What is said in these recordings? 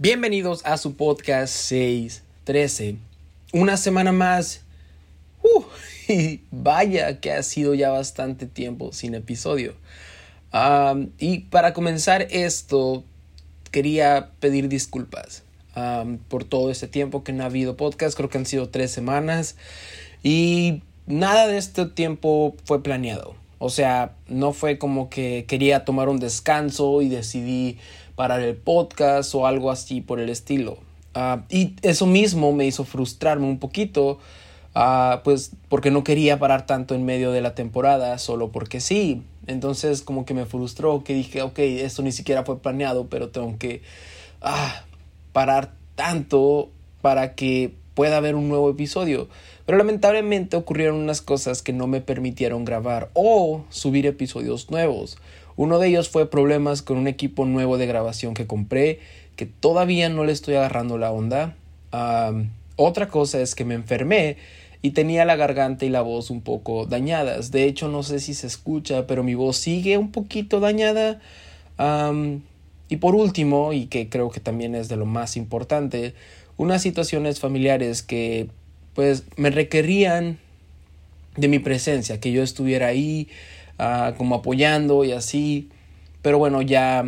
Bienvenidos a su podcast 613. Una semana más. Uh, y vaya que ha sido ya bastante tiempo sin episodio. Y para comenzar esto, quería pedir disculpas por todo este tiempo que no ha habido podcast. Creo que han sido tres semanas. Y nada de este tiempo fue planeado. O sea, no fue como que quería tomar un descanso y decidí parar el podcast o algo así por el estilo. Uh, y eso mismo me hizo frustrarme un poquito, uh, pues porque no quería parar tanto en medio de la temporada, solo porque sí. Entonces como que me frustró, que dije, ok, esto ni siquiera fue planeado, pero tengo que uh, parar tanto para que pueda haber un nuevo episodio. Pero lamentablemente ocurrieron unas cosas que no me permitieron grabar o subir episodios nuevos. Uno de ellos fue problemas con un equipo nuevo de grabación que compré, que todavía no le estoy agarrando la onda. Otra cosa es que me enfermé y tenía la garganta y la voz un poco dañadas. De hecho, no sé si se escucha, pero mi voz sigue un poquito dañada. Y por último, y que creo que también es de lo más importante, unas situaciones familiares que pues me requerían de mi presencia, que yo estuviera ahí uh, como apoyando y así. Pero bueno, ya,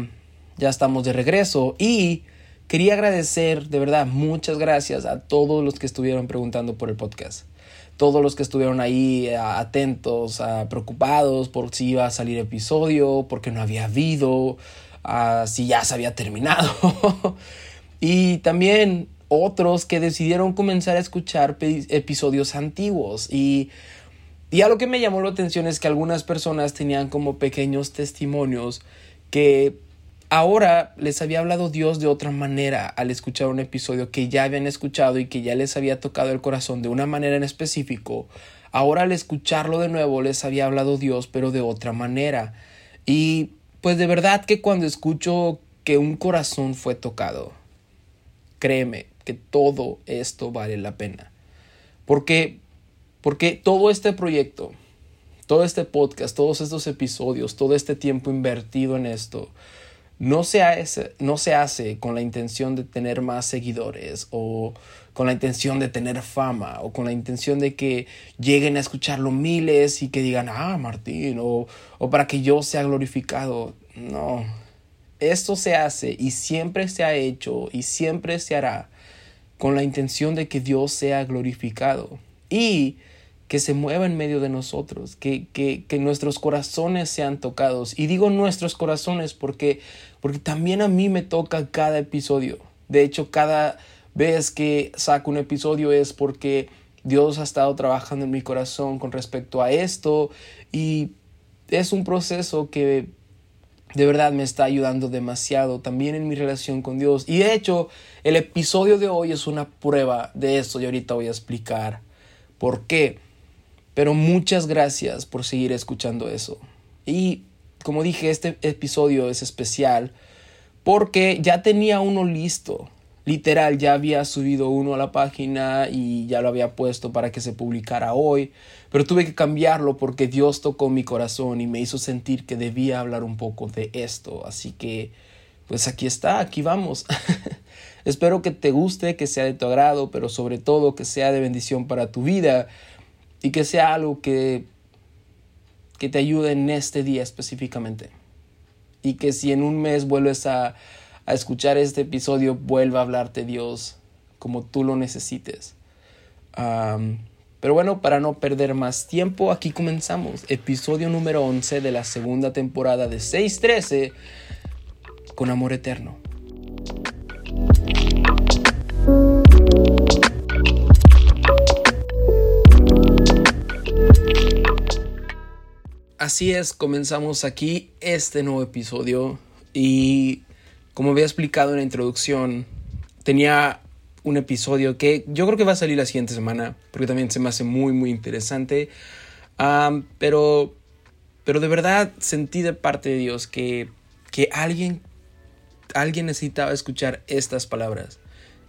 ya estamos de regreso y quería agradecer de verdad muchas gracias a todos los que estuvieron preguntando por el podcast. Todos los que estuvieron ahí uh, atentos, uh, preocupados por si iba a salir episodio, porque no había habido, si ya se había terminado. y también otros que decidieron comenzar a escuchar episodios antiguos y y algo que me llamó la atención es que algunas personas tenían como pequeños testimonios que ahora les había hablado Dios de otra manera al escuchar un episodio que ya habían escuchado y que ya les había tocado el corazón de una manera en específico. Ahora al escucharlo de nuevo les había hablado Dios pero de otra manera. Y pues de verdad que cuando escucho que un corazón fue tocado, créeme, que todo esto vale la pena. Porque, porque todo este proyecto, todo este podcast, todos estos episodios, todo este tiempo invertido en esto, no se, hace, no se hace con la intención de tener más seguidores o con la intención de tener fama o con la intención de que lleguen a escucharlo miles y que digan, ah, Martín, o, o para que yo sea glorificado. No, esto se hace y siempre se ha hecho y siempre se hará con la intención de que Dios sea glorificado y que se mueva en medio de nosotros, que, que, nuestros corazones sean tocados. Y digo nuestros corazones porque, porque también a mí me toca cada episodio. De hecho, cada vez que saco un episodio es porque Dios ha estado trabajando en mi corazón con respecto a esto y es un proceso que de verdad me está ayudando demasiado también en mi relación con Dios. Y de hecho, el episodio de hoy es una prueba de eso y ahorita voy a explicar por qué. Pero muchas gracias por seguir escuchando eso. Y como dije, este episodio es especial porque ya tenía uno listo. Literal, ya había subido uno a la página y ya lo había puesto para que se publicara hoy, pero tuve que cambiarlo porque Dios tocó mi corazón y me hizo sentir que debía hablar un poco de esto. Así que, pues aquí está, aquí vamos. Espero que te guste, que sea de tu agrado, pero sobre todo que sea de bendición para tu vida y que sea algo que, que te ayude en este día específicamente. Y que si en un mes vuelves a a escuchar este episodio vuelva a hablarte Dios como tú lo necesites. pero bueno, para no perder más tiempo, aquí comenzamos. Episodio número 11 de la segunda temporada de 613 con amor eterno. Así es, comenzamos aquí este nuevo episodio y como había explicado en la introducción, tenía un episodio que yo creo que va a salir la siguiente semana, porque también se me hace muy, muy interesante. pero, pero de verdad sentí de parte de Dios que, que alguien, alguien necesitaba escuchar estas palabras.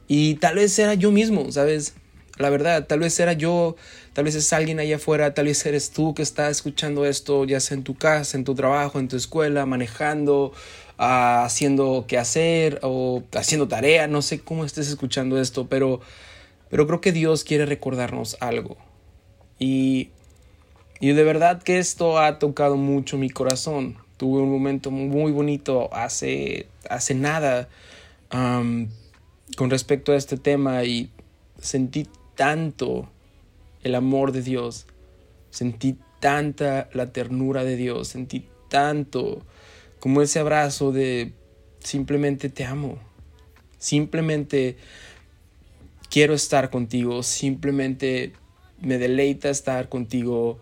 Y tal vez era yo mismo, ¿sabes? La verdad, tal vez era yo, tal vez es alguien allá afuera, tal vez eres tú que está escuchando esto, ya sea en tu casa, en tu trabajo, en tu escuela, manejando, ah, haciendo qué hacer o haciendo tarea, no sé cómo estés escuchando esto, pero, pero creo que Dios quiere recordarnos algo. Y, y de verdad que esto ha tocado mucho mi corazón. Tuve un momento muy bonito hace, hace nada con respecto a este tema y sentí tanto el amor de Dios, sentí tanta la ternura de Dios, sentí tanto como ese abrazo de simplemente te amo, simplemente quiero estar contigo, simplemente me deleita estar contigo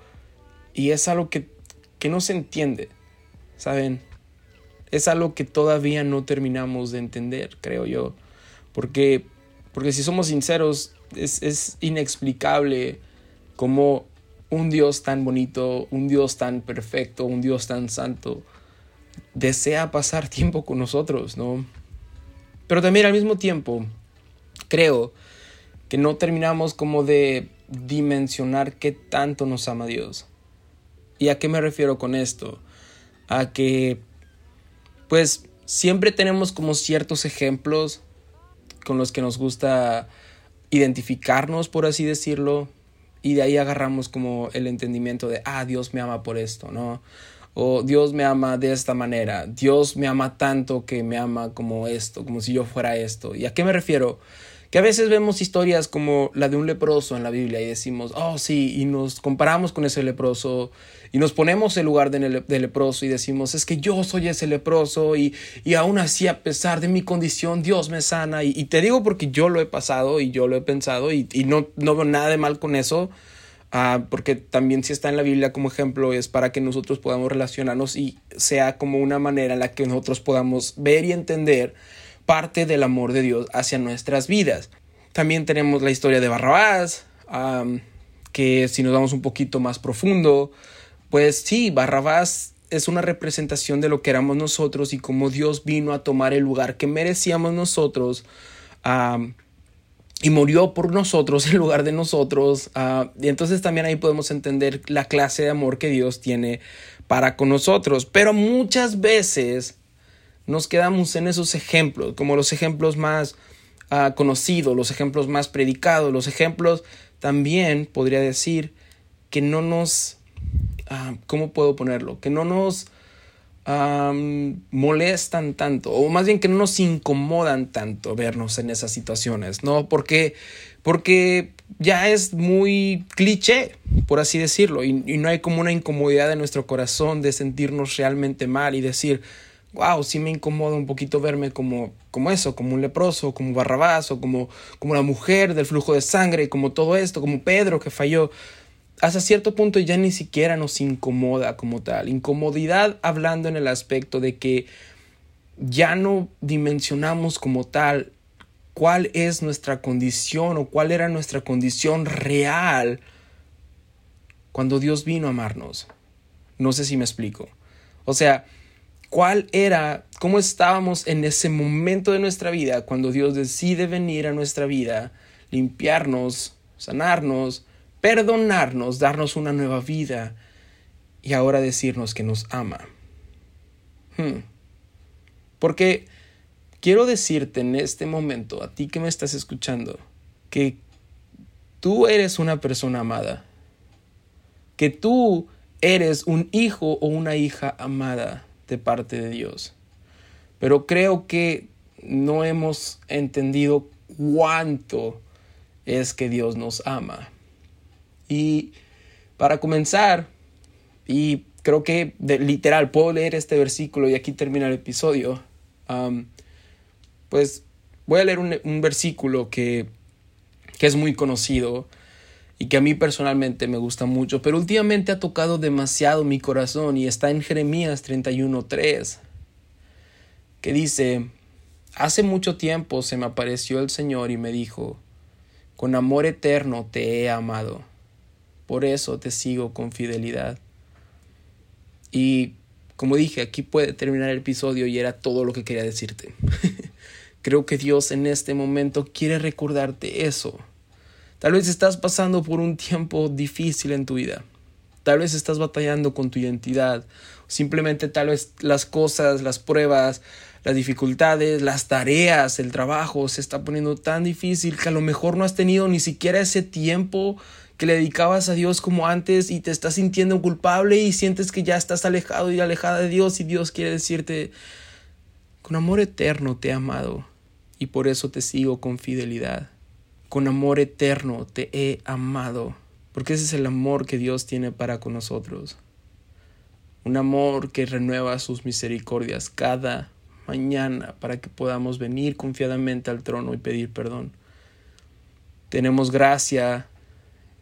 y es algo que, que no se entiende, ¿saben? Es algo que todavía no terminamos de entender, creo yo, porque, porque si somos sinceros, es, inexplicable cómo un Dios tan bonito, un Dios tan perfecto, un Dios tan santo, desea pasar tiempo con nosotros, ¿no? Pero también al mismo tiempo, creo que no terminamos como de dimensionar qué tanto nos ama Dios. ¿Y a qué me refiero con esto? A que, pues, siempre tenemos como ciertos ejemplos con los que nos gusta identificarnos, por así decirlo, y de ahí agarramos como el entendimiento de, ah, Dios me ama por esto, ¿no? O Dios me ama de esta manera, Dios me ama tanto que me ama como esto, como si yo fuera esto. ¿Y a qué me refiero? Que a veces vemos historias como la de un leproso en la Biblia y decimos, oh sí, y nos comparamos con ese leproso y nos ponemos en lugar del de leproso y decimos, es que yo soy ese leproso y, y aún así a pesar de mi condición Dios me sana. Y, te digo porque yo lo he pasado y yo lo he pensado y, y no, no veo nada de mal con eso. Uh, porque también si está en la Biblia como ejemplo es para que nosotros podamos relacionarnos y sea como una manera en la que nosotros podamos ver y entender parte del amor de Dios hacia nuestras vidas. También tenemos la historia de Barrabás, que si nos vamos un poquito más profundo, pues sí, Barrabás es una representación de lo que éramos nosotros y cómo Dios vino a tomar el lugar que merecíamos nosotros y murió por nosotros en lugar de nosotros. Ah, y entonces también ahí podemos entender la clase de amor que Dios tiene para con nosotros. Pero muchas veces nos quedamos en esos ejemplos, como los ejemplos más ah, conocidos, los ejemplos más predicados, los ejemplos también, podría decir, que no nos, ah, ¿cómo puedo ponerlo? Que no nos molestan tanto, o más bien que no nos incomodan tanto vernos en esas situaciones, ¿no? Porque, porque ya es muy cliché, por así decirlo, y, y no hay como una incomodidad en nuestro corazón de sentirnos realmente mal y decir, wow, sí me incomoda un poquito verme como, como eso, como un leproso, como Barrabás, o como, como la mujer del flujo de sangre, como todo esto, como Pedro que falló. Hasta cierto punto ya ni siquiera nos incomoda como tal. Incomodidad hablando en el aspecto de que ya no dimensionamos como tal cuál es nuestra condición o cuál era nuestra condición real cuando Dios vino a amarnos. No sé si me explico. O sea, cuál era, cómo estábamos en ese momento de nuestra vida cuando Dios decide venir a nuestra vida, limpiarnos, sanarnos, perdonarnos, darnos una nueva vida y ahora decirnos que nos ama. Hmm. Porque quiero decirte en este momento, a ti que me estás escuchando, que tú eres una persona amada, que tú eres un hijo o una hija amada de parte de Dios. Pero creo que no hemos entendido cuánto es que Dios nos ama. Y para comenzar, y creo que literal puedo leer este versículo y aquí termina el episodio, pues voy a leer un, un versículo que, que es muy conocido y que a mí personalmente me gusta mucho, pero últimamente ha tocado demasiado mi corazón y está en Jeremías 31:3, que dice, Hace mucho tiempo se me apareció el Señor y me dijo, con amor eterno te he amado, por eso te sigo con fidelidad. Y como dije, aquí puede terminar el episodio y era todo lo que quería decirte. Creo que Dios en este momento quiere recordarte eso Tal vez estás pasando por un tiempo difícil en tu vida. Tal vez estás batallando con tu identidad. Simplemente tal vez las cosas, las pruebas, las dificultades, las tareas, el trabajo se está poniendo tan difícil que a lo mejor no has tenido ni siquiera ese tiempo que le dedicabas a Dios como antes y te estás sintiendo culpable y sientes que ya estás alejado y alejada de Dios y Dios quiere decirte, con amor eterno te he amado y por eso te sigo con fidelidad. Con amor eterno te he amado, porque ese es el amor que Dios tiene para con nosotros. Un amor que renueva sus misericordias cada mañana para que podamos venir confiadamente al trono y pedir perdón. Tenemos gracia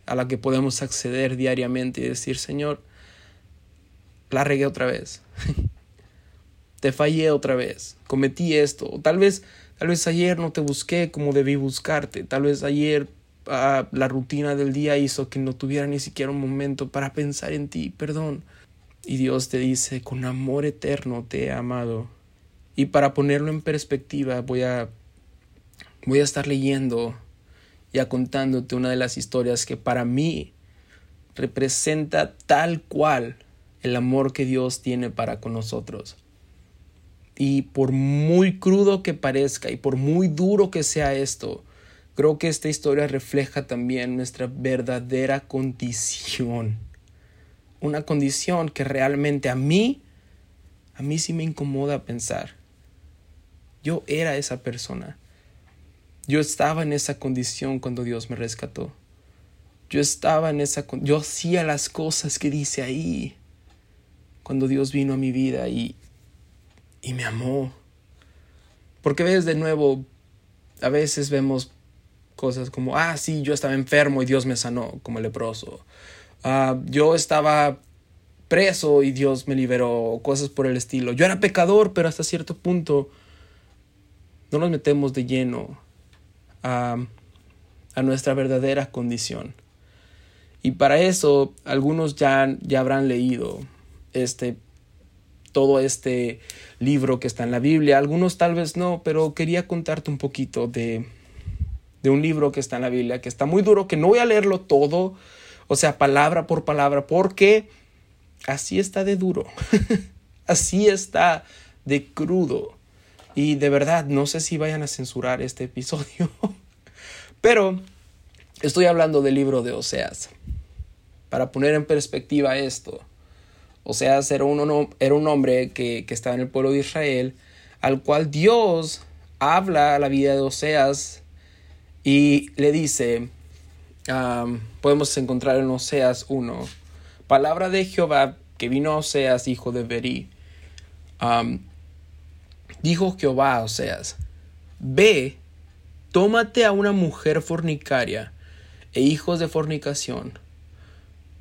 a la que podemos acceder diariamente y decir, Señor, la regué otra vez. te fallé otra vez. Cometí esto. tal vez, tal vez ayer no te busqué como debí buscarte. Tal vez ayer ah, la rutina del día hizo que no tuviera ni siquiera un momento para pensar en ti. Perdón. Y Dios te dice, con amor eterno te he amado. Y para ponerlo en perspectiva, voy a, voy a estar leyendo ya contándote una de las historias que para mí representa tal cual el amor que Dios tiene para con nosotros. Y por muy crudo que parezca y por muy duro que sea esto, creo que esta historia refleja también nuestra verdadera condición. Una condición que realmente a mí, a mí sí me incomoda pensar. Yo era esa persona. Yo estaba en esa condición cuando Dios me rescató. Yo estaba en esa yo hacía las cosas que dice ahí cuando Dios vino a mi vida y y me amó. Porque ves de nuevo a veces vemos cosas como ah sí, yo estaba enfermo y Dios me sanó como leproso. Ah, yo estaba preso y Dios me liberó, cosas por el estilo. Yo era pecador, pero hasta cierto punto no nos metemos de lleno a, nuestra verdadera condición. Y para eso algunos ya, ya habrán leído este todo este libro que está en la Biblia, algunos tal vez no, pero quería contarte un poquito de, de un libro que está en la Biblia, que está muy duro, que no voy a leerlo todo, o sea, palabra por palabra, porque así está de duro, así está de crudo. Y de verdad, no sé si vayan a censurar este episodio. Pero estoy hablando del libro de Oseas. Para poner en perspectiva esto, Oseas era un, era un hombre que, estaba en el pueblo de Israel, al cual Dios habla a la vida de Oseas y le dice, podemos encontrar en Oseas 1, palabra de Jehová que vino a Oseas, hijo de Berí. Dijo Jehová a Oseas, ve, tómate a una mujer fornicaria e hijos de fornicación,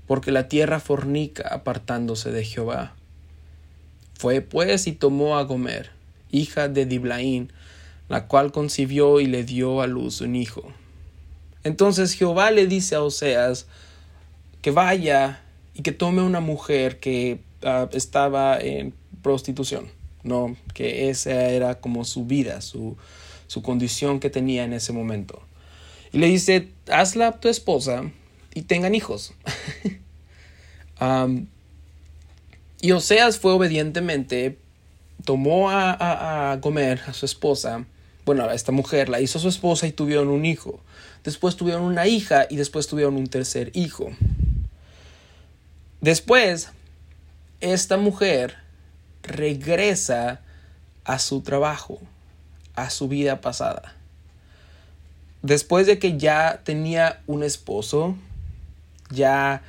porque la tierra fornica apartándose de Jehová. Fue pues y tomó a Gomer, hija de Diblaín, la cual concibió y le dio a luz un hijo. Entonces Jehová le dice a Oseas que vaya y que tome una mujer que ah, estaba en prostitución no, que esa era como su vida, su, su condición que tenía en ese momento. Y le dice, hazla tu esposa y tengan hijos. y Oseas fue obedientemente, tomó a, a, a a su esposa, bueno, a esta mujer, la hizo su esposa y tuvieron un hijo. Después tuvieron una hija y después tuvieron un tercer hijo. Después, esta mujer regresa a su trabajo, a su vida pasada. Después de que ya tenía un esposo, ya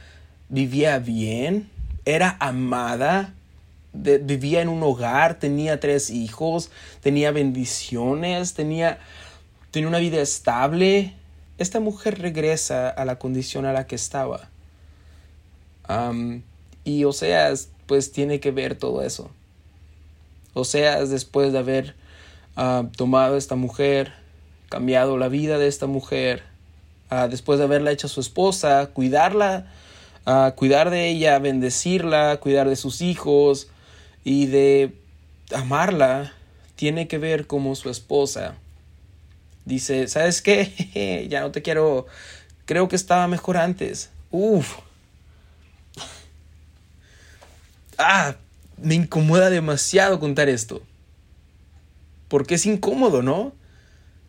vivía bien, era amada, vivía en un hogar, tenía tres hijos, tenía bendiciones, tenía, tenía una vida estable. Esta mujer regresa a la condición a la que estaba. y o sea, pues tiene que ver todo eso. O sea, después de haber uh, tomado a esta mujer, cambiado la vida de esta mujer, después de haberla hecho su esposa, cuidarla, cuidar de ella, bendecirla, cuidar de sus hijos y de amarla, tiene que ver como su esposa. Dice, ¿sabes qué? ya no te quiero, creo que estaba mejor antes. Uf. ah, me incomoda demasiado contar esto. Porque es incómodo, ¿no?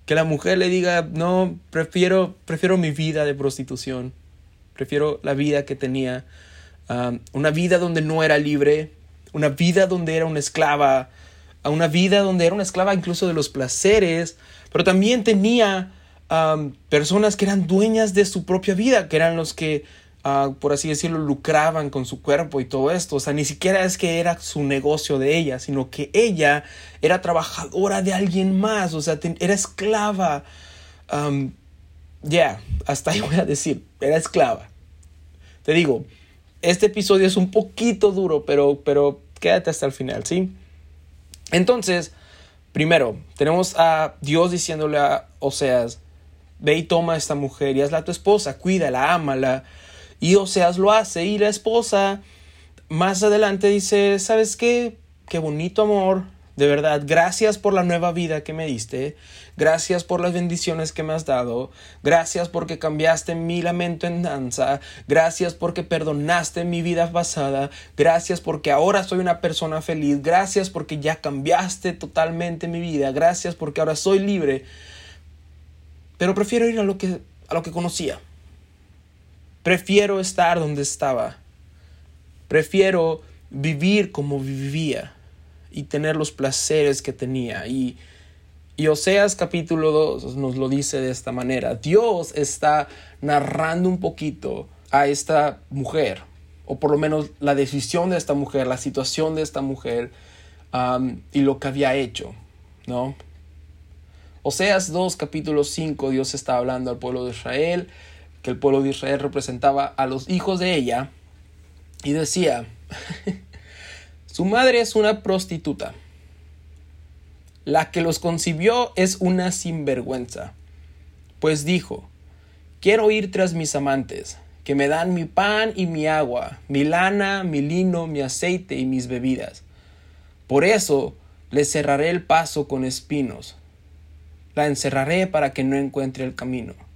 Que la mujer le diga, no, prefiero, prefiero mi vida de prostitución. Prefiero la vida que tenía. Um, una vida donde no era libre. Una vida donde era una esclava. A una vida donde era una esclava incluso de los placeres. Pero también tenía um, personas que eran dueñas de su propia vida, que eran los que Por así decirlo, lucraban con su cuerpo y todo esto. O sea, ni siquiera es que era su negocio de ella, sino que ella era trabajadora de alguien más, o sea, era esclava. ya, hasta ahí voy a decir, era esclava. Te digo, este episodio es un poquito duro, pero, pero quédate hasta el final, ¿sí? Entonces, primero, tenemos a Dios diciéndole a Oseas, ve y toma a esta mujer y hazla tu esposa, cuídala, ámala, y Oseas lo hace y la esposa más adelante dice, ¿sabes qué? Qué bonito amor, de verdad, gracias por la nueva vida que me diste, gracias por las bendiciones que me has dado, gracias porque cambiaste mi lamento en danza, gracias porque perdonaste mi vida pasada, gracias porque ahora soy una persona feliz, gracias porque ya cambiaste totalmente mi vida, gracias porque ahora soy libre. Pero prefiero ir a lo que, a lo que conocía. Prefiero estar donde estaba. Prefiero vivir como vivía y tener los placeres que tenía. Y, Oseas capítulo 2 nos lo dice de esta manera. Dios está narrando un poquito a esta mujer, o por lo menos la decisión de esta mujer, la situación de esta mujer um, y lo que había hecho, ¿no? Oseas 2 capítulo 5 Dios está hablando al pueblo de Israel que el pueblo de Israel representaba a los hijos de ella, y decía, su madre es una prostituta, la que los concibió es una sinvergüenza, pues dijo, quiero ir tras mis amantes, que me dan mi pan y mi agua, mi lana, mi lino, mi aceite y mis bebidas. Por eso le cerraré el paso con espinos, la encerraré para que no encuentre el camino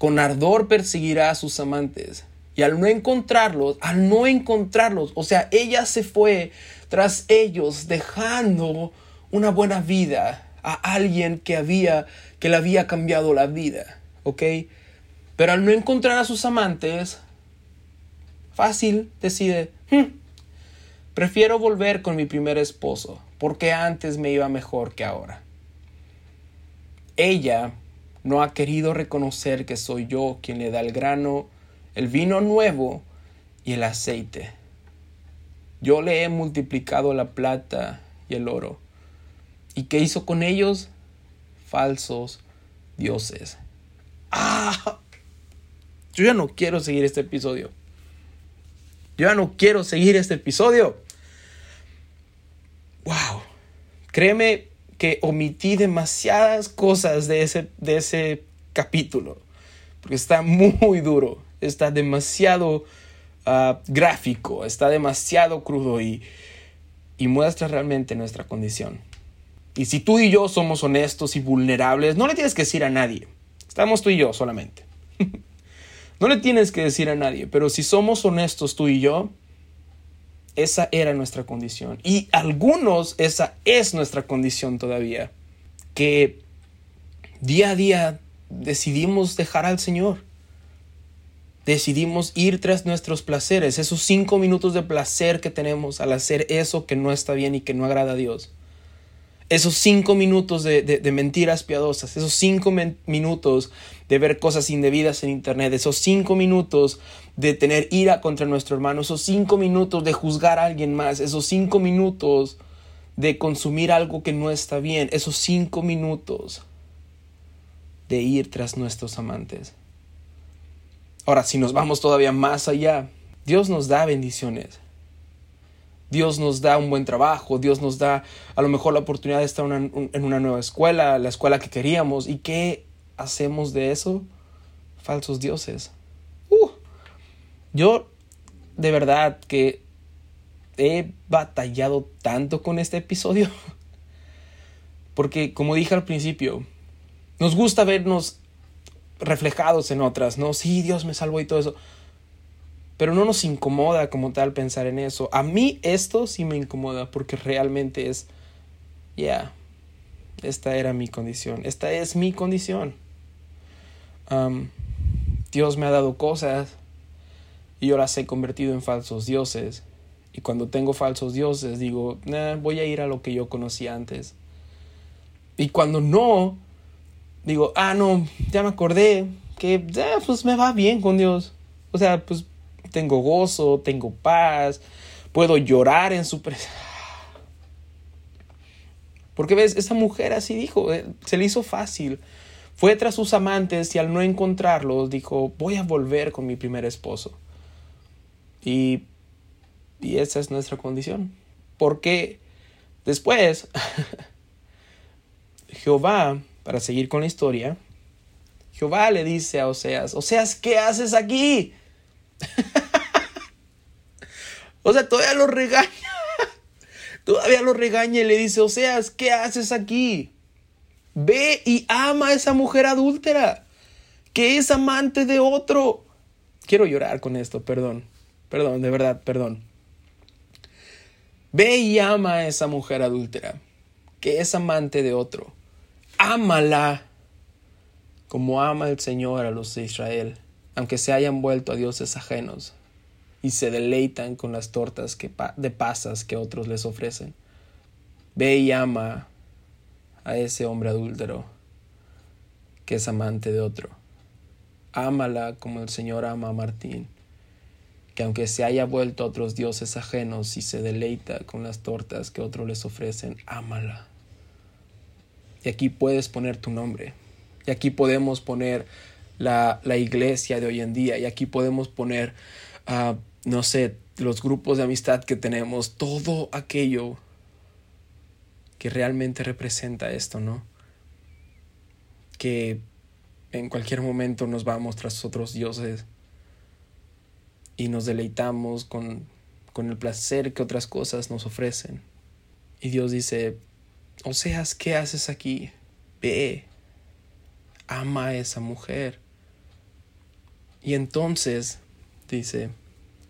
con ardor perseguirá a sus amantes. Y al no encontrarlos, al no encontrarlos, o sea, ella se fue tras ellos dejando una buena vida a alguien que había que le había cambiado la vida, ¿ok? Pero al no encontrar a sus amantes, fácil decide, hmm, prefiero volver con mi primer esposo, porque antes me iba mejor que ahora. Ella no ha querido reconocer que soy yo quien le da el grano, el vino nuevo y el aceite. Yo le he multiplicado la plata y el oro. ¿Y qué hizo con ellos? Falsos dioses. ¡Ah! Yo ya no quiero seguir este episodio. Yo ya no quiero seguir este episodio. ¡Wow! Créeme, que omití demasiadas cosas de ese, de ese capítulo, porque está muy duro, está demasiado ah, gráfico, está demasiado crudo y, y muestra realmente nuestra condición. Y si tú y yo somos honestos y vulnerables, no le tienes que decir a nadie. Estamos tú y yo solamente. no le tienes que decir a nadie, pero si somos honestos tú y yo, esa era nuestra condición. Y algunos, esa es nuestra condición todavía. Que día a día decidimos dejar al Señor. Decidimos ir tras nuestros placeres, esos cinco minutos de placer que tenemos al hacer eso que no está bien y que no agrada a Dios esos cinco minutos de, mentiras piadosas, esos cinco minutos de ver cosas indebidas en Internet, esos cinco minutos de tener ira contra nuestro hermano, esos cinco minutos de juzgar a alguien más, esos cinco minutos de consumir algo que no está bien, esos cinco minutos de ir tras nuestros amantes. Ahora, si nos vamos todavía más allá, Dios nos da bendiciones. Dios nos da un buen trabajo, Dios nos da a lo mejor la oportunidad de estar en una nueva escuela, la escuela que queríamos. ¿Y qué hacemos de eso? Falsos dioses. Uh, yo de verdad que he batallado tanto con este episodio. Porque como dije al principio, nos gusta vernos reflejados en otras, ¿no? Sí, Dios me salvó y todo eso. Pero no nos incomoda como tal pensar en eso. A mí esto sí me incomoda porque realmente es, ya, esta era mi condición, esta es mi condición. Dios me ha dado cosas y yo las he convertido en falsos dioses. Y cuando tengo falsos dioses digo, voy a ir a lo que yo conocía antes. Y cuando no, digo, ah, no, ya me acordé que pues me va bien con Dios. O sea, pues tengo gozo, tengo paz, puedo llorar en su presencia. Porque ves, esa mujer así dijo, eh, se le hizo fácil. Fue tras sus amantes y al no encontrarlos dijo, voy a volver con mi primer esposo. Y, y esa es nuestra condición. Porque después, Jehová, para seguir con la historia, Jehová le dice a Oseas, Oseas, ¿qué haces aquí? o sea, todavía lo regaña. todavía lo regaña y le dice, Oseas, ¿qué haces aquí? Ve y ama a esa mujer adúltera, que es amante de otro. Quiero llorar con esto, perdón. Perdón, de verdad, perdón. Ve y ama a esa mujer adúltera, que es amante de otro. Ámala como ama el Señor a los de Israel, aunque se hayan vuelto a dioses ajenos y se deleitan con las tortas de pasas que otros les ofrecen. Ve y ama a ese hombre adúltero que es amante de otro. Ámala como el Señor ama a Martín, que aunque se haya vuelto a otros dioses ajenos y se deleita con las tortas que otros les ofrecen, ámala. Y aquí puedes poner tu nombre. Y aquí podemos poner la, iglesia de hoy en día. Y aquí podemos poner, uh, no sé, los grupos de amistad que tenemos, todo aquello que realmente representa esto, ¿no? Que en cualquier momento nos vamos tras otros dioses y nos deleitamos con, con el placer que otras cosas nos ofrecen. Y Dios dice, o seas, ¿qué haces aquí? Ve, ama a esa mujer. Y entonces, dice,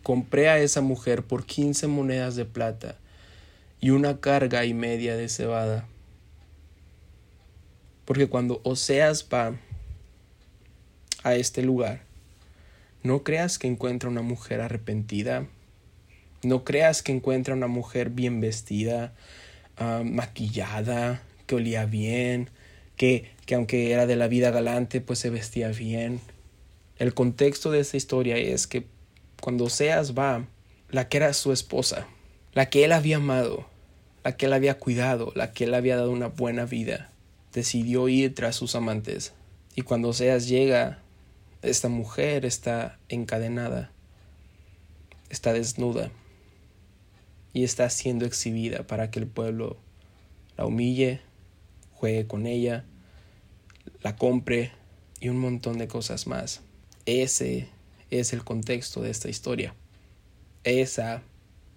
compré a esa mujer por quince monedas de plata y una carga y media de cebada. Porque cuando Oseas va a este lugar, no creas que encuentra una mujer arrepentida, no creas que encuentra una mujer bien vestida, ah, maquillada, que olía bien, que, que aunque era de la vida galante, pues se vestía bien. El contexto de esta historia es que cuando Oseas va, la que era su esposa, la que él había amado, la que él había cuidado, la que él había dado una buena vida, decidió ir tras sus amantes. Y cuando Oseas llega, esta mujer está encadenada, está desnuda y está siendo exhibida para que el pueblo la humille, juegue con ella, la compre y un montón de cosas más. Ese es el contexto de esta historia. Esa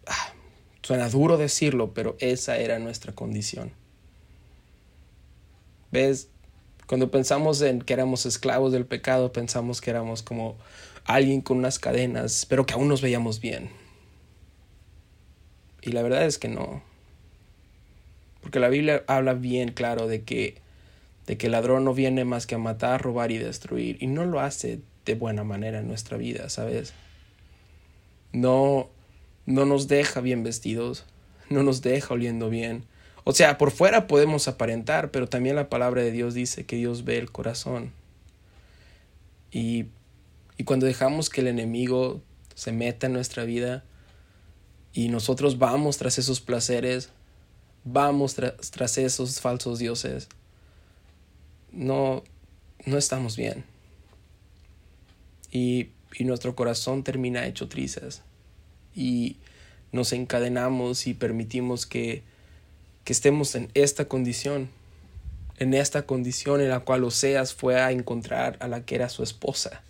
ah, Suena duro decirlo, pero esa era nuestra condición. ¿Ves? Cuando pensamos en que éramos esclavos del pecado, pensamos que éramos como alguien con unas cadenas, pero que aún nos veíamos bien. Y la verdad es que no. Porque la Biblia habla bien claro de que, de que el ladrón no viene más que a matar, robar y destruir. Y no lo hace de buena manera en nuestra vida, ¿sabes? No, no nos deja bien vestidos, no nos deja oliendo bien. O sea, por fuera podemos aparentar, pero también la palabra de Dios dice que Dios ve el corazón. Y, y cuando dejamos que el enemigo se meta en nuestra vida y nosotros vamos tras esos placeres, vamos tras esos falsos dioses, no, no estamos bien. Y, y nuestro corazón termina hecho trizas y nos encadenamos y permitimos que, que estemos en esta condición, en esta condición en la cual Oseas fue a encontrar a la que era su esposa.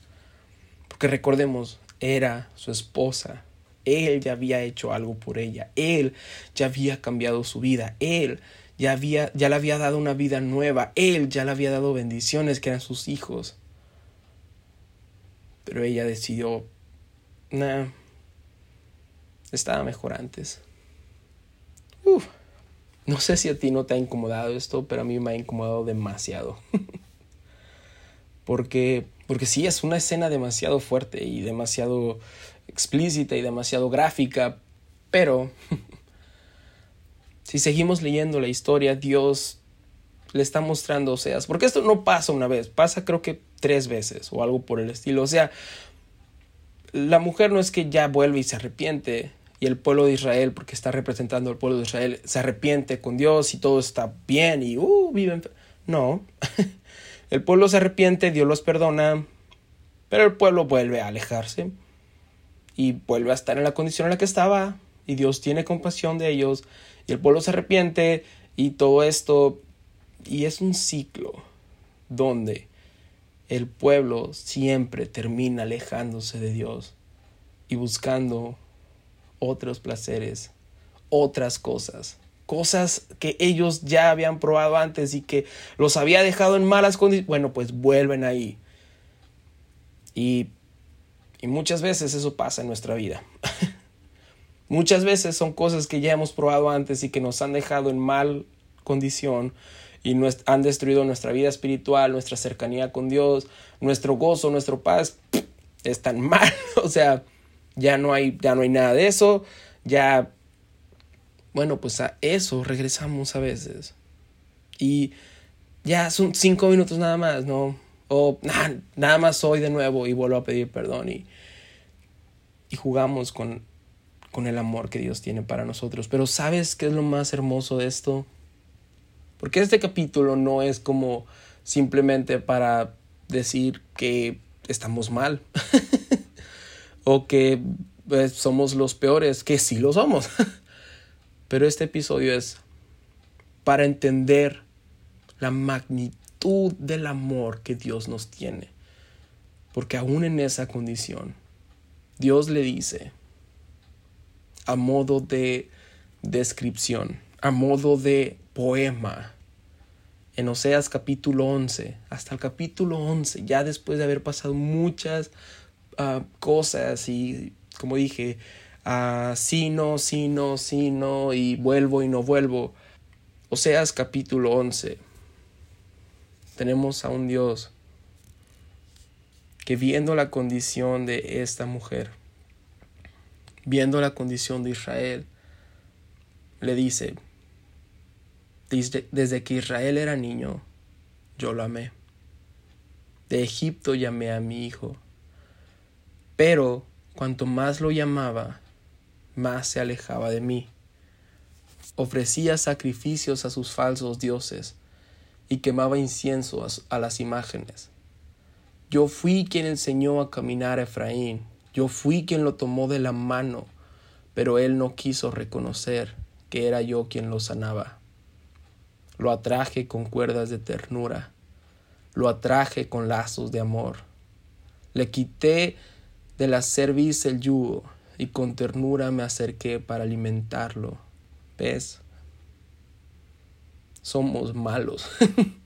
Porque recordemos, era su esposa. Él ya había hecho algo por ella. Él ya había cambiado su vida. Él ya, había, ya le había dado una vida nueva. Él ya le había dado bendiciones que eran sus hijos. Pero ella decidió nah, estaba mejor antes. Uf. No sé si a ti no te ha incomodado esto, pero a mí me ha incomodado demasiado. porque, porque sí, es una escena demasiado fuerte y demasiado explícita y demasiado gráfica, pero si seguimos leyendo la historia, Dios le está mostrando Oseas, porque esto no pasa una vez, pasa creo que tres veces o algo por el estilo. O sea, la mujer no es que ya vuelve y se arrepiente, y el pueblo de Israel, porque está representando al pueblo de Israel, se arrepiente con Dios y todo está bien y uh, viven. No, el pueblo se arrepiente, Dios los perdona, pero el pueblo vuelve a alejarse y vuelve a estar en la condición en la que estaba y Dios tiene compasión de ellos y el pueblo se arrepiente y todo esto y es un ciclo donde el pueblo siempre termina alejándose de Dios y buscando otros placeres, otras cosas, cosas que ellos ya habían probado antes y que los había dejado en malas condiciones, bueno, pues vuelven ahí. Y, y muchas veces eso pasa en nuestra vida. muchas veces son cosas que ya hemos probado antes y que nos han dejado en mal condición y han destruido nuestra vida espiritual, nuestra cercanía con Dios, nuestro gozo, nuestro paz, están mal. o sea, ya no hay, ya no hay nada de eso, ya, bueno, pues a eso regresamos a veces. Y ya son cinco minutos nada más, ¿no? O nada más soy de nuevo y vuelvo a pedir perdón y, y jugamos con, con el amor que Dios tiene para nosotros. Pero ¿sabes qué es lo más hermoso de esto? Porque este capítulo no es como simplemente para decir que estamos mal. o que pues, somos los peores, que sí lo somos. Pero este episodio es para entender la magnitud del amor que Dios nos tiene. Porque aún en esa condición, Dios le dice, a modo de descripción, a modo de poema, en Oseas capítulo 11, hasta el capítulo 11, ya después de haber pasado muchas Ah, cosas y como dije, uh, sí, no, sí, no, sí, no, y vuelvo y no vuelvo. Oseas capítulo 11. Tenemos a un Dios que viendo la condición de esta mujer, viendo la condición de Israel, le dice, desde, que Israel era niño, yo lo amé. De Egipto llamé a mi hijo. Pero cuanto más lo llamaba, más se alejaba de mí. Ofrecía sacrificios a sus falsos dioses y quemaba incienso a las imágenes. Yo fui quien enseñó a caminar a Efraín, yo fui quien lo tomó de la mano, pero él no quiso reconocer que era yo quien lo sanaba. Lo atraje con cuerdas de ternura, lo atraje con lazos de amor. Le quité de la cerviz el yugo, y con ternura me acerqué para alimentarlo. ¿Ves? Somos malos.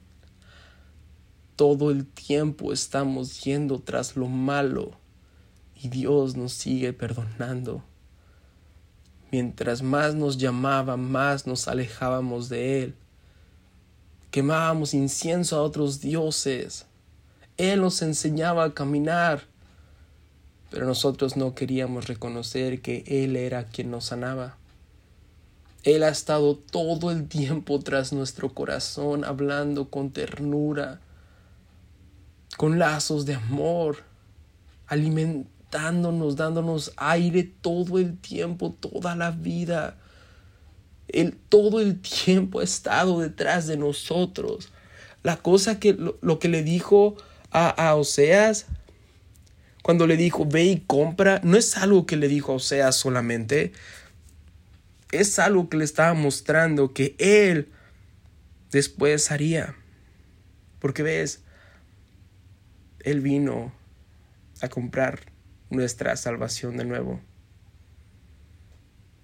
Todo el tiempo estamos yendo tras lo malo y Dios nos sigue perdonando. Mientras más nos llamaba, más nos alejábamos de Él. Quemábamos incienso a otros dioses. Él nos enseñaba a caminar pero nosotros no queríamos reconocer que Él era quien nos sanaba. Él ha estado todo el tiempo tras nuestro corazón, hablando con ternura, con lazos de amor, alimentándonos, dándonos aire todo el tiempo, toda la vida. Él todo el tiempo ha estado detrás de nosotros. La cosa que lo, que le dijo a, a Oseas, cuando le dijo, ve y compra, no es algo que le dijo a Oseas solamente, es algo que le estaba mostrando que él después haría. Porque ves, él vino a comprar nuestra salvación de nuevo.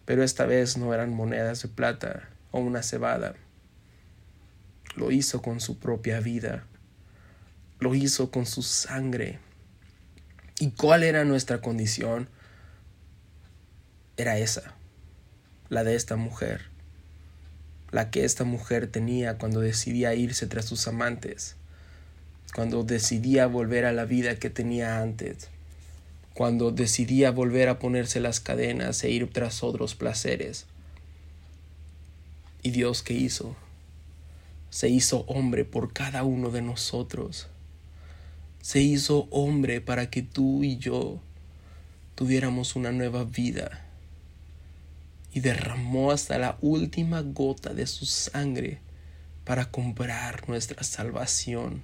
Pero esta vez no eran monedas de plata o una cebada. Lo hizo con su propia vida. Lo hizo con su sangre. ¿Y cuál era nuestra condición? era esa, la de esta mujer, la que esta mujer tenía cuando decidía irse tras sus amantes, cuando decidía volver a la vida que tenía antes, cuando decidía volver a ponerse las cadenas e ir tras otros placeres. ¿Y Dios qué hizo? Se hizo hombre por cada uno de nosotros. Se hizo hombre para que tú y yo tuviéramos una nueva vida. Y derramó hasta la última gota de su sangre para comprar nuestra salvación.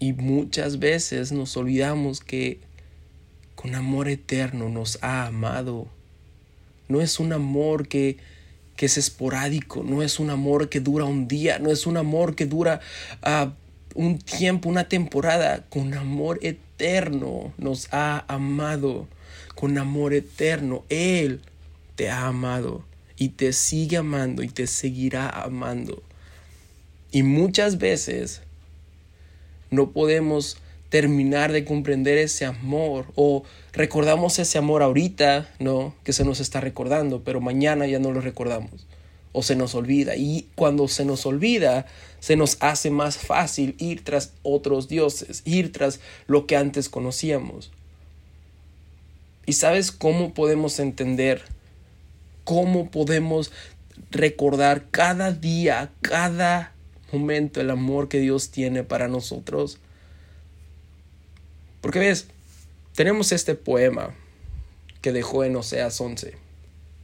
Y muchas veces nos olvidamos que con amor eterno nos ha amado. No es un amor que, que es esporádico, no es un amor que dura un día, no es un amor que dura uh, un tiempo, una temporada. Con amor eterno nos ha amado. Con amor eterno Él te ha amado y te sigue amando y te seguirá amando. Y muchas veces no podemos terminar de comprender ese amor o recordamos ese amor ahorita, ¿no? Que se nos está recordando, pero mañana ya no lo recordamos o se nos olvida. Y cuando se nos olvida, se nos hace más fácil ir tras otros dioses, ir tras lo que antes conocíamos. ¿Y sabes cómo podemos entender? ¿Cómo podemos recordar cada día, cada momento el amor que Dios tiene para nosotros. Porque ves, tenemos este poema que dejó en Oseas 11,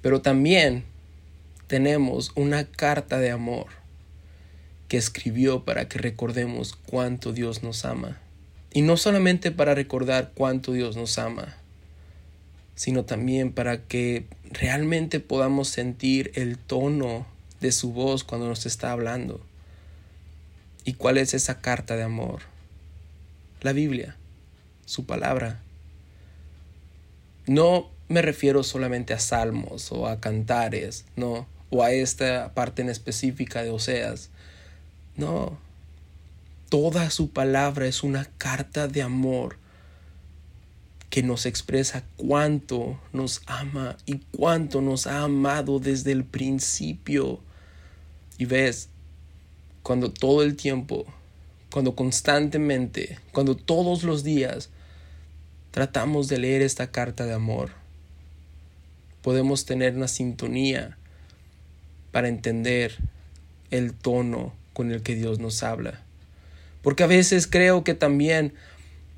pero también tenemos una carta de amor que escribió para que recordemos cuánto Dios nos ama. Y no solamente para recordar cuánto Dios nos ama, sino también para que realmente podamos sentir el tono de su voz cuando nos está hablando. ¿Y cuál es esa carta de amor? La Biblia, su palabra. No me refiero solamente a salmos o a cantares, no, o a esta parte en específica de Oseas. No, toda su palabra es una carta de amor que nos expresa cuánto nos ama y cuánto nos ha amado desde el principio. Y ves, cuando todo el tiempo, cuando constantemente, cuando todos los días tratamos de leer esta carta de amor, podemos tener una sintonía para entender el tono con el que Dios nos habla. Porque a veces creo que también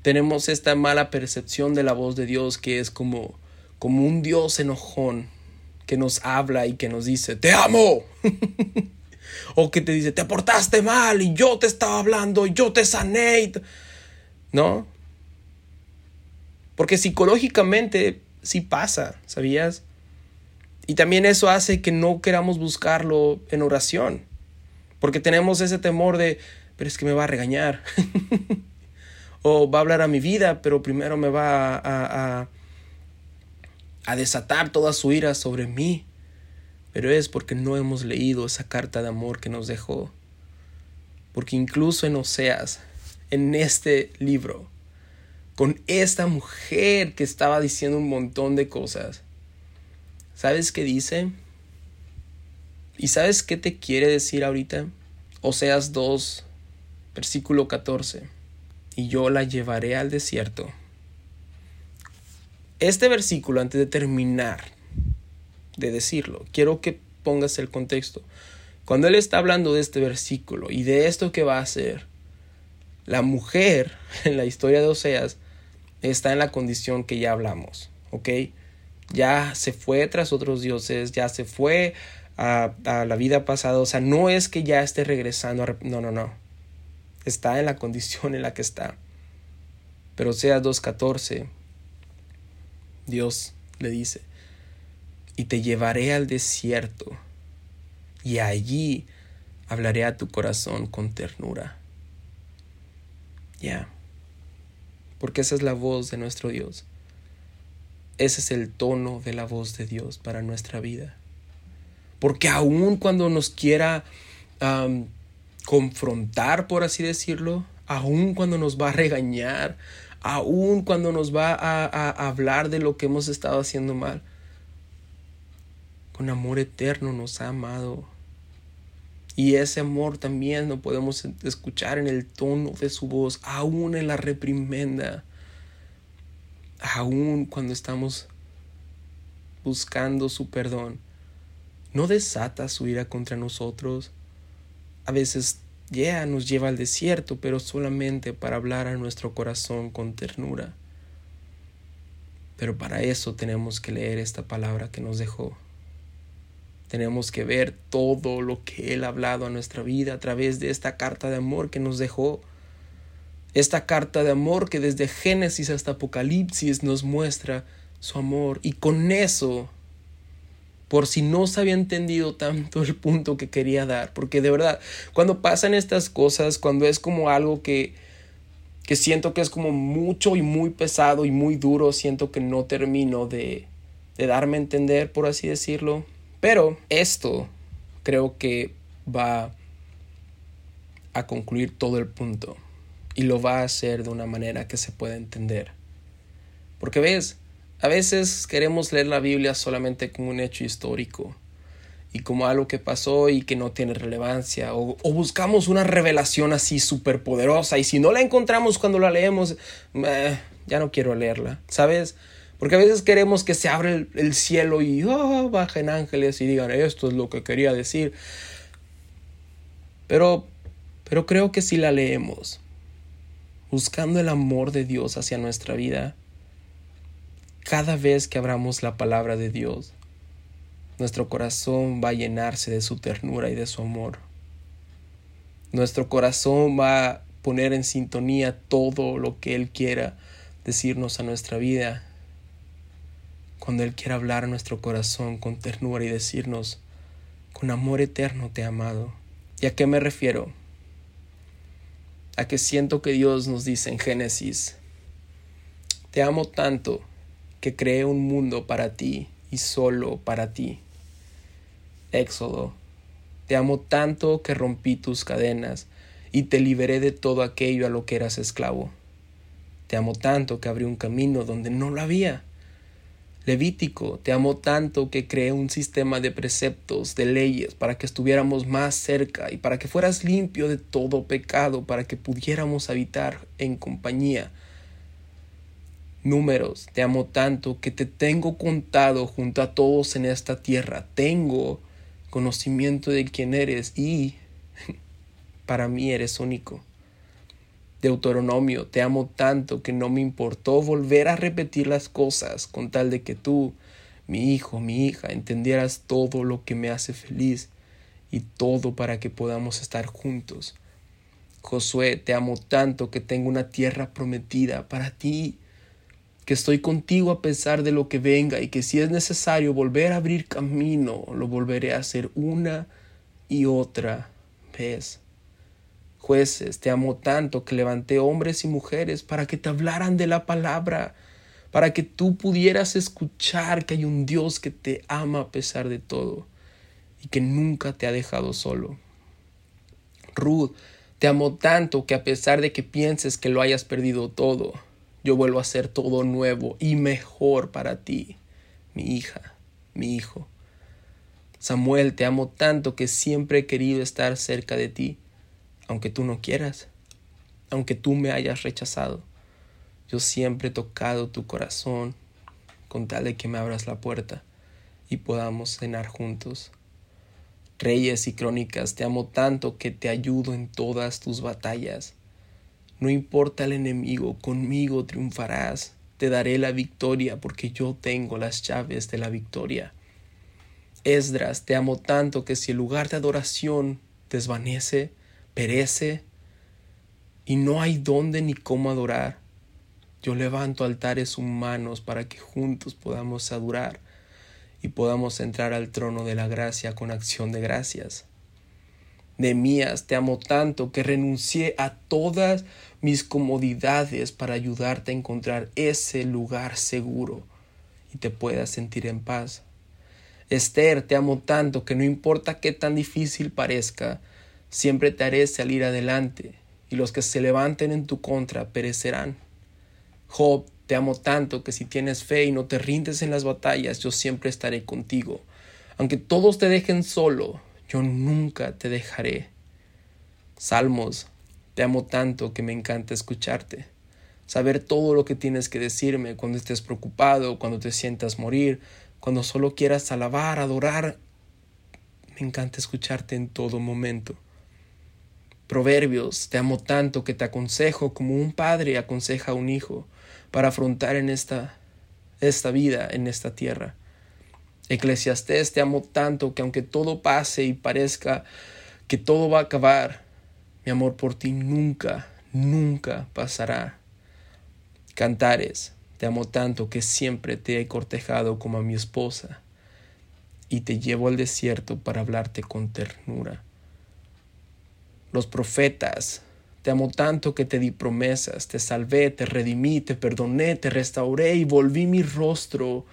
tenemos esta mala percepción de la voz de Dios que es como como un Dios enojón que nos habla y que nos dice, "Te amo." O que te dice, te portaste mal y yo te estaba hablando, y yo te sané. ¿No? Porque psicológicamente sí pasa, ¿sabías? Y también eso hace que no queramos buscarlo en oración. Porque tenemos ese temor de, pero es que me va a regañar. o va a hablar a mi vida, pero primero me va a, a, a desatar toda su ira sobre mí pero es porque no hemos leído esa carta de amor que nos dejó. Porque incluso en Oseas, en este libro, con esta mujer que estaba diciendo un montón de cosas, ¿sabes qué dice? ¿Y sabes qué te quiere decir ahorita? Oseas 2, versículo 14. Y yo la llevaré al desierto. Este versículo, antes de terminar, de decirlo. Quiero que pongas el contexto. Cuando él está hablando de este versículo y de esto que va a hacer, la mujer en la historia de Oseas está en la condición que ya hablamos, ¿ok? Ya se fue tras otros dioses, ya se fue a, a la vida pasada, o sea, no es que ya esté regresando, a, no, no, no, está en la condición en la que está. Pero Oseas 2.14, Dios le dice, y te llevaré al desierto, y allí hablaré a tu corazón con ternura. Ya, porque esa es la voz de nuestro Dios. Ese es el tono de la voz de Dios para nuestra vida. Porque aun cuando nos quiera confrontar, por así decirlo, aun cuando nos va a regañar, aún cuando nos va a hablar de lo que hemos estado haciendo mal. Con amor eterno nos ha amado. Y ese amor también lo podemos escuchar en el tono de su voz, aún en la reprimenda, aún cuando estamos buscando su perdón. No desata su ira contra nosotros. A veces ya nos lleva al desierto, pero solamente para hablar a nuestro corazón con ternura. Pero para eso tenemos que leer esta palabra que nos dejó. Tenemos que ver todo lo que Él ha hablado a nuestra vida a través de esta carta de amor que nos dejó. Esta carta de amor que desde Génesis hasta Apocalipsis nos muestra su amor. Y con eso, por si no se había entendido tanto el punto que quería dar, porque de verdad, cuando pasan estas cosas, cuando es como algo que, que siento que es como mucho y muy pesado y muy duro, siento que no termino de, de darme a entender, por así decirlo. Pero esto creo que va a concluir todo el punto. Y lo va a hacer de una manera que se pueda entender. Porque ves, a veces queremos leer la Biblia solamente como un hecho histórico. Y como algo que pasó y que no tiene relevancia. O, buscamos una revelación así súper poderosa y si no la encontramos cuando la leemos, eh, ya no quiero leerla, ¿sabes? Porque a veces queremos que se abra el, cielo y oh, bajen ángeles y digan esto es lo que quería decir. Pero, pero creo que si la leemos, buscando el amor de Dios hacia nuestra vida, cada vez que abramos la palabra de Dios, nuestro corazón va a llenarse de su ternura y de su amor. Nuestro corazón va a poner en sintonía todo lo que Él quiera decirnos a nuestra vida cuando Él quiera hablar a nuestro corazón con ternura y decirnos, con amor eterno te he amado. ¿Y a qué me refiero? A que siento que Dios nos dice en Génesis, te amo tanto que creé un mundo para ti y solo para ti. Éxodo, te amo tanto que rompí tus cadenas y te liberé de todo aquello a lo que eras esclavo. Te amo tanto que abrí un camino donde no lo había Levítico, te amo tanto que creé un sistema de preceptos, de leyes, para que estuviéramos más cerca y para que fueras limpio de todo pecado, para que pudiéramos habitar en compañía. Números, te amo tanto que te tengo contado junto a todos en esta tierra. Tengo conocimiento de quién eres y para mí eres único. Deuteronomio, te amo tanto que no me importó volver a repetir las cosas con tal de que tú, mi hijo, mi hija, entendieras todo lo que me hace feliz y todo para que podamos estar juntos. Josué, te amo tanto que tengo una tierra prometida para ti, que estoy contigo a pesar de lo que venga y que si es necesario volver a abrir camino, lo volveré a hacer una y otra vez. Jueces, te amo tanto que levanté hombres y mujeres para que te hablaran de la palabra, para que tú pudieras escuchar que hay un Dios que te ama a pesar de todo y que nunca te ha dejado solo. Ruth, te amo tanto que a pesar de que pienses que lo hayas perdido todo, yo vuelvo a hacer todo nuevo y mejor para ti, mi hija, mi hijo. Samuel, te amo tanto que siempre he querido estar cerca de ti aunque tú no quieras, aunque tú me hayas rechazado. Yo siempre he tocado tu corazón con tal de que me abras la puerta y podamos cenar juntos. Reyes y crónicas, te amo tanto que te ayudo en todas tus batallas. No importa el enemigo, conmigo triunfarás. Te daré la victoria porque yo tengo las llaves de la victoria. Esdras, te amo tanto que si el lugar de adoración desvanece, perece y no hay dónde ni cómo adorar. Yo levanto altares humanos para que juntos podamos adorar y podamos entrar al trono de la gracia con acción de gracias. De mías te amo tanto que renuncié a todas mis comodidades para ayudarte a encontrar ese lugar seguro y te puedas sentir en paz. Esther, te amo tanto que no importa qué tan difícil parezca, Siempre te haré salir adelante, y los que se levanten en tu contra perecerán. Job, te amo tanto que si tienes fe y no te rindes en las batallas, yo siempre estaré contigo. Aunque todos te dejen solo, yo nunca te dejaré. Salmos, te amo tanto que me encanta escucharte. Saber todo lo que tienes que decirme cuando estés preocupado, cuando te sientas morir, cuando solo quieras alabar, adorar. Me encanta escucharte en todo momento. Proverbios, te amo tanto que te aconsejo como un padre aconseja a un hijo para afrontar en esta, esta vida, en esta tierra. Eclesiastés, te amo tanto que aunque todo pase y parezca que todo va a acabar, mi amor por ti nunca, nunca pasará. Cantares, te amo tanto que siempre te he cortejado como a mi esposa y te llevo al desierto para hablarte con ternura. Los profetas, te amo tanto que te di promesas, te salvé, te redimí, te perdoné, te restauré y volví mi rostro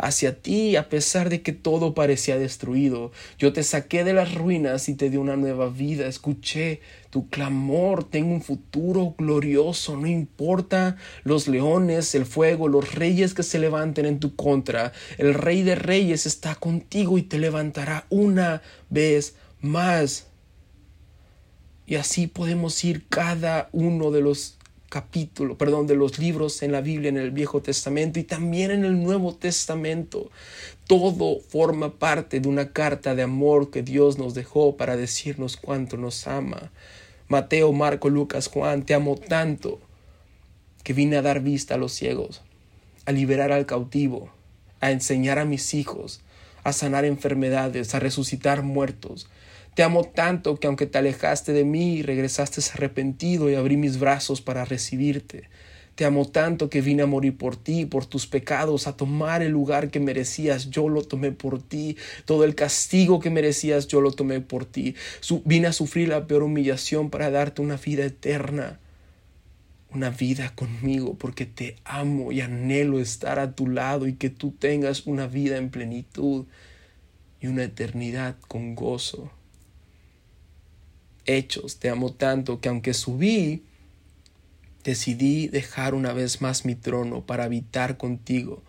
hacia ti a pesar de que todo parecía destruido. Yo te saqué de las ruinas y te di una nueva vida. Escuché tu clamor, tengo un futuro glorioso, no importa los leones, el fuego, los reyes que se levanten en tu contra. El rey de reyes está contigo y te levantará una vez más. Y así podemos ir cada uno de los capítulos, perdón, de los libros en la Biblia, en el Viejo Testamento y también en el Nuevo Testamento. Todo forma parte de una carta de amor que Dios nos dejó para decirnos cuánto nos ama. Mateo, Marco, Lucas, Juan, te amo tanto que vine a dar vista a los ciegos, a liberar al cautivo, a enseñar a mis hijos, a sanar enfermedades, a resucitar muertos, te amo tanto que aunque te alejaste de mí, regresaste arrepentido y abrí mis brazos para recibirte. Te amo tanto que vine a morir por ti, por tus pecados, a tomar el lugar que merecías, yo lo tomé por ti. Todo el castigo que merecías, yo lo tomé por ti. vine a sufrir la peor humillación para darte una vida eterna, una vida conmigo, porque te amo y anhelo estar a tu lado y que tú tengas una vida en plenitud y una eternidad con gozo hechos. Te amo tanto que aunque subí, decidí dejar una vez más mi trono para habitar contigo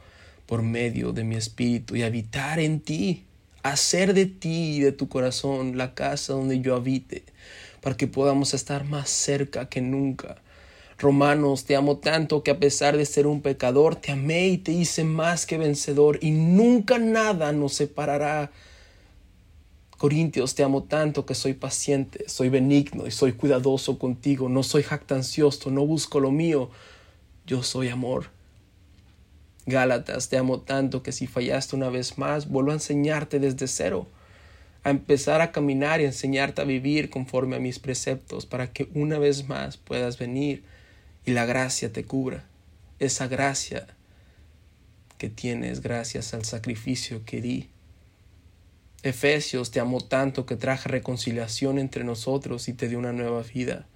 por medio de mi espíritu y habitar en ti, hacer de ti y de tu corazón la casa donde yo habite, para que podamos estar más cerca que nunca. Romanos, te amo tanto que a pesar de ser un pecador, te amé y te hice más que vencedor y nunca nada nos separará Corintios, te amo tanto que soy paciente, soy benigno y soy cuidadoso contigo, no soy jactancioso, no busco lo mío, yo soy amor. Gálatas, te amo tanto que si fallaste una vez más, vuelvo a enseñarte desde cero, a empezar a caminar y enseñarte a vivir conforme a mis preceptos, para que una vez más puedas venir y la gracia te cubra, esa gracia que tienes gracias al sacrificio que di Efesios te amó tanto que traje reconciliación entre nosotros y te dio una nueva vida.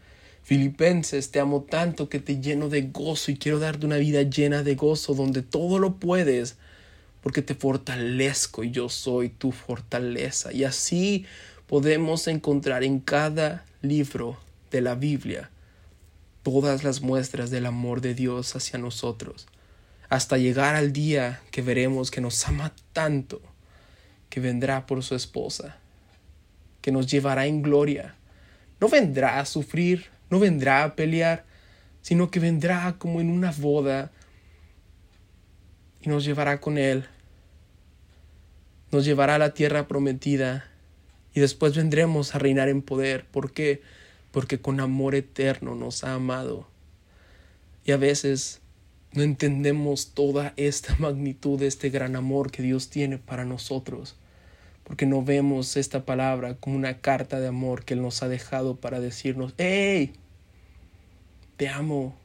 Filipenses te amo tanto que te lleno de gozo y quiero darte una vida llena de gozo donde todo lo puedes porque te fortalezco y yo soy tu fortaleza. Y así podemos encontrar en cada libro de la Biblia todas las muestras del amor de Dios hacia nosotros, hasta llegar al día que veremos que nos ama tanto que vendrá por su esposa, que nos llevará en gloria. No vendrá a sufrir, no vendrá a pelear, sino que vendrá como en una boda y nos llevará con Él. Nos llevará a la tierra prometida y después vendremos a reinar en poder. ¿Por qué? Porque con amor eterno nos ha amado. Y a veces no entendemos toda esta magnitud este gran amor que Dios tiene para nosotros porque no vemos esta palabra como una carta de amor que Él nos ha dejado para decirnos, ¡Hey! Te amo.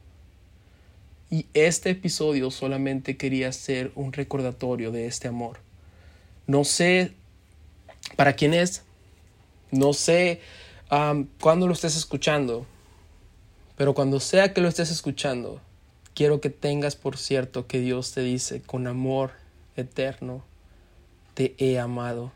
Y este episodio solamente quería ser un recordatorio de este amor. No sé para quién es, no sé cuándo lo estés escuchando, pero cuando sea que lo estés escuchando, quiero que tengas por cierto que Dios te dice con amor eterno, te he amado